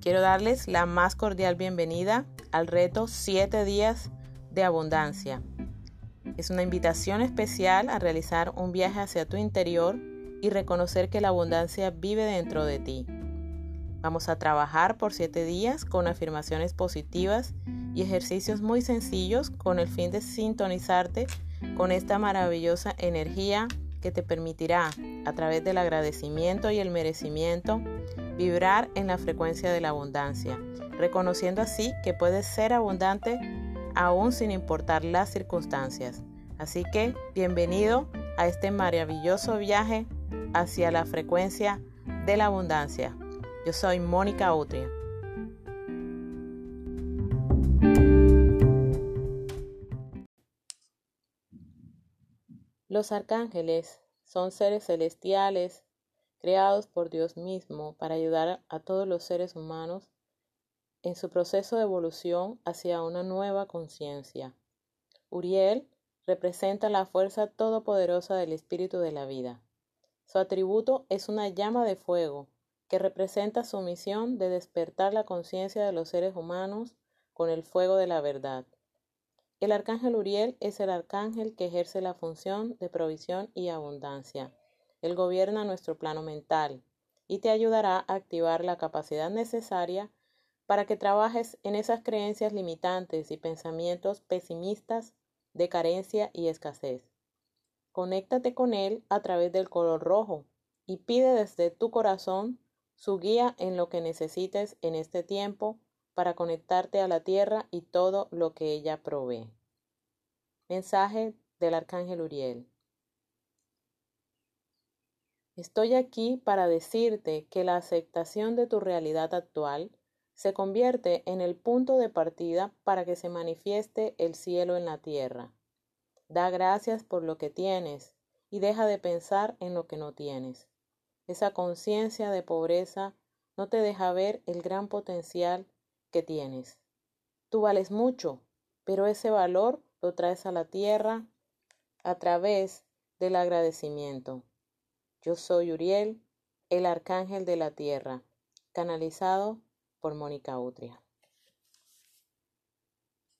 Quiero darles la más cordial bienvenida al reto 7 días de abundancia. Es una invitación especial a realizar un viaje hacia tu interior y reconocer que la abundancia vive dentro de ti. Vamos a trabajar por 7 días con afirmaciones positivas y ejercicios muy sencillos con el fin de sintonizarte con esta maravillosa energía que te permitirá, a través del agradecimiento y el merecimiento, vibrar en la frecuencia de la abundancia, reconociendo así que puedes ser abundante aún sin importar las circunstancias. Así que bienvenido a este maravilloso viaje hacia la frecuencia de la abundancia. Yo soy Mónica Utria. Los arcángeles son seres celestiales creados por Dios mismo para ayudar a todos los seres humanos en su proceso de evolución hacia una nueva conciencia. Uriel representa la fuerza todopoderosa del espíritu de la vida. Su atributo es una llama de fuego que representa su misión de despertar la conciencia de los seres humanos con el fuego de la verdad. El arcángel Uriel es el arcángel que ejerce la función de provisión y abundancia. Él gobierna nuestro plano mental y te ayudará a activar la capacidad necesaria para que trabajes en esas creencias limitantes y pensamientos pesimistas de carencia y escasez. Conéctate con Él a través del color rojo y pide desde tu corazón su guía en lo que necesites en este tiempo para conectarte a la tierra y todo lo que ella provee. Mensaje del Arcángel Uriel. Estoy aquí para decirte que la aceptación de tu realidad actual se convierte en el punto de partida para que se manifieste el cielo en la tierra. Da gracias por lo que tienes y deja de pensar en lo que no tienes. Esa conciencia de pobreza no te deja ver el gran potencial que tienes. Tú vales mucho, pero ese valor lo traes a la tierra a través del agradecimiento. Yo soy Uriel, el arcángel de la tierra, canalizado por Mónica Utria.